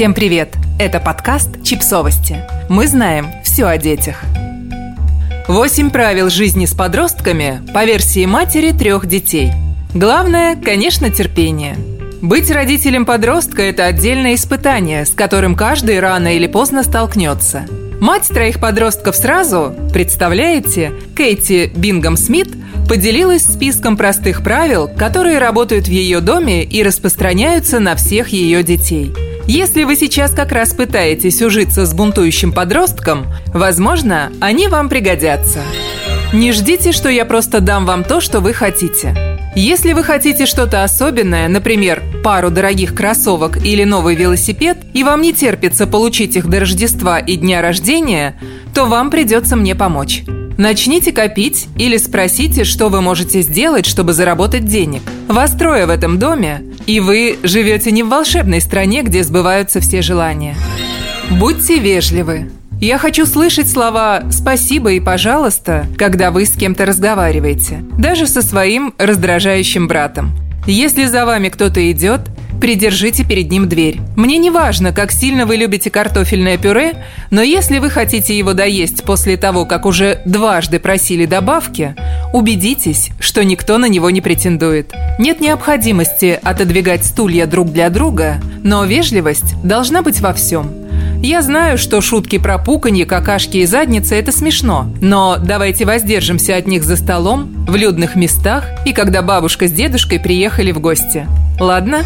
Всем привет! Это подкаст «Чипсовости». Мы знаем все о детях. Восемь правил жизни с подростками по версии матери трех детей. Главное, конечно, терпение. Быть родителем подростка – это отдельное испытание, с которым каждый рано или поздно столкнется. Мать троих подростков сразу, представляете, Кейти Бингом Смит поделилась списком простых правил, которые работают в ее доме и распространяются на всех ее детей – если вы сейчас как раз пытаетесь ужиться с бунтующим подростком, возможно, они вам пригодятся. Не ждите, что я просто дам вам то, что вы хотите. Если вы хотите что-то особенное, например, пару дорогих кроссовок или новый велосипед, и вам не терпится получить их до Рождества и дня рождения, то вам придется мне помочь. Начните копить или спросите, что вы можете сделать, чтобы заработать денег. Вас трое в этом доме, и вы живете не в волшебной стране, где сбываются все желания. Будьте вежливы. Я хочу слышать слова «спасибо» и «пожалуйста», когда вы с кем-то разговариваете, даже со своим раздражающим братом. Если за вами кто-то идет, придержите перед ним дверь. Мне не важно, как сильно вы любите картофельное пюре, но если вы хотите его доесть после того, как уже дважды просили добавки, убедитесь, что никто на него не претендует. Нет необходимости отодвигать стулья друг для друга, но вежливость должна быть во всем. Я знаю, что шутки про пуканье, какашки и задницы – это смешно, но давайте воздержимся от них за столом, в людных местах и когда бабушка с дедушкой приехали в гости. Ладно?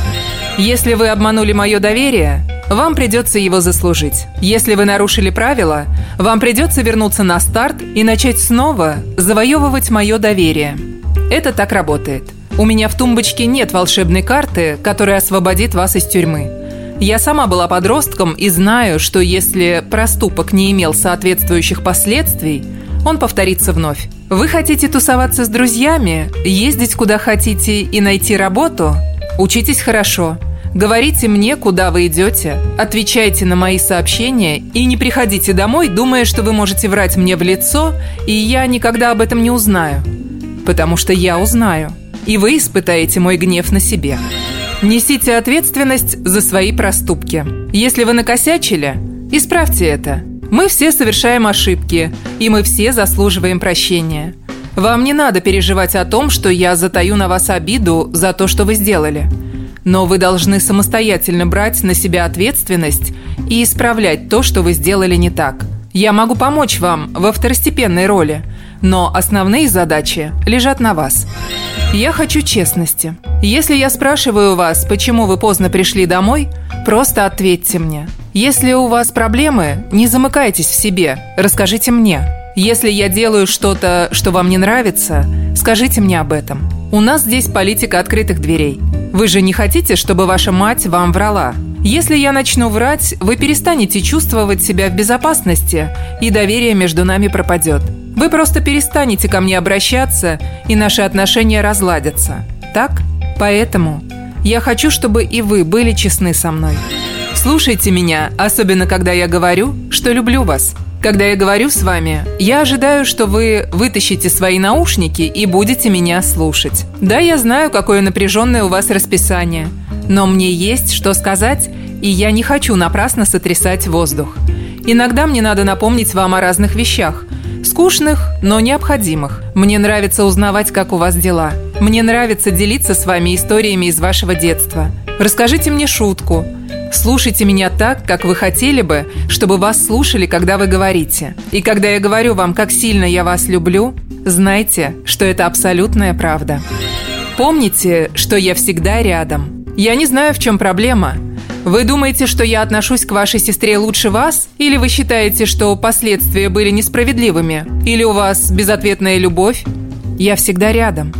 Если вы обманули мое доверие, вам придется его заслужить. Если вы нарушили правила, вам придется вернуться на старт и начать снова завоевывать мое доверие. Это так работает. У меня в тумбочке нет волшебной карты, которая освободит вас из тюрьмы. Я сама была подростком и знаю, что если проступок не имел соответствующих последствий, он повторится вновь. Вы хотите тусоваться с друзьями, ездить куда хотите и найти работу? Учитесь хорошо. Говорите мне, куда вы идете, отвечайте на мои сообщения и не приходите домой, думая, что вы можете врать мне в лицо, и я никогда об этом не узнаю. Потому что я узнаю, и вы испытаете мой гнев на себе. Несите ответственность за свои проступки. Если вы накосячили, исправьте это. Мы все совершаем ошибки, и мы все заслуживаем прощения. Вам не надо переживать о том, что я затаю на вас обиду за то, что вы сделали – но вы должны самостоятельно брать на себя ответственность и исправлять то, что вы сделали не так. Я могу помочь вам во второстепенной роли, но основные задачи лежат на вас. Я хочу честности. Если я спрашиваю вас, почему вы поздно пришли домой, просто ответьте мне. Если у вас проблемы, не замыкайтесь в себе, расскажите мне. Если я делаю что-то, что вам не нравится, скажите мне об этом. У нас здесь политика открытых дверей. Вы же не хотите, чтобы ваша мать вам врала? Если я начну врать, вы перестанете чувствовать себя в безопасности, и доверие между нами пропадет. Вы просто перестанете ко мне обращаться, и наши отношения разладятся. Так? Поэтому я хочу, чтобы и вы были честны со мной. Слушайте меня, особенно когда я говорю, что люблю вас. Когда я говорю с вами, я ожидаю, что вы вытащите свои наушники и будете меня слушать. Да, я знаю, какое напряженное у вас расписание, но мне есть что сказать, и я не хочу напрасно сотрясать воздух. Иногда мне надо напомнить вам о разных вещах, скучных, но необходимых. Мне нравится узнавать, как у вас дела. Мне нравится делиться с вами историями из вашего детства. Расскажите мне шутку – Слушайте меня так, как вы хотели бы, чтобы вас слушали, когда вы говорите. И когда я говорю вам, как сильно я вас люблю, знайте, что это абсолютная правда. Помните, что я всегда рядом. Я не знаю, в чем проблема. Вы думаете, что я отношусь к вашей сестре лучше вас? Или вы считаете, что последствия были несправедливыми? Или у вас безответная любовь? Я всегда рядом.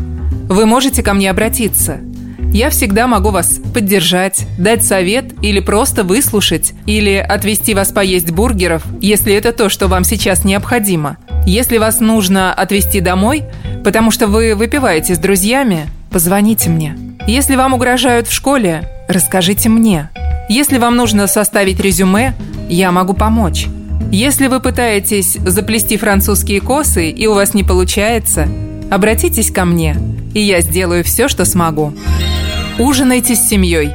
Вы можете ко мне обратиться – я всегда могу вас поддержать, дать совет или просто выслушать, или отвезти вас поесть бургеров, если это то, что вам сейчас необходимо. Если вас нужно отвезти домой, потому что вы выпиваете с друзьями, позвоните мне. Если вам угрожают в школе, расскажите мне. Если вам нужно составить резюме, я могу помочь. Если вы пытаетесь заплести французские косы и у вас не получается, обратитесь ко мне, и я сделаю все, что смогу. Ужинайте с семьей.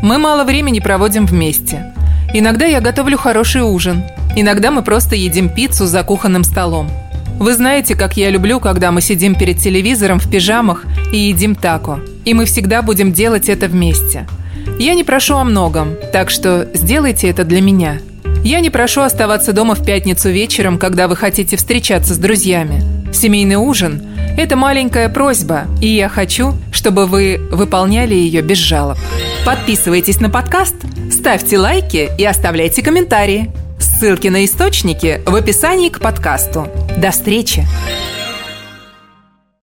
Мы мало времени проводим вместе. Иногда я готовлю хороший ужин. Иногда мы просто едим пиццу за кухонным столом. Вы знаете, как я люблю, когда мы сидим перед телевизором в пижамах и едим тако. И мы всегда будем делать это вместе. Я не прошу о многом, так что сделайте это для меня. Я не прошу оставаться дома в пятницу вечером, когда вы хотите встречаться с друзьями. Семейный ужин – это маленькая просьба, и я хочу, чтобы вы выполняли ее без жалоб. Подписывайтесь на подкаст, ставьте лайки и оставляйте комментарии. Ссылки на источники в описании к подкасту. До встречи!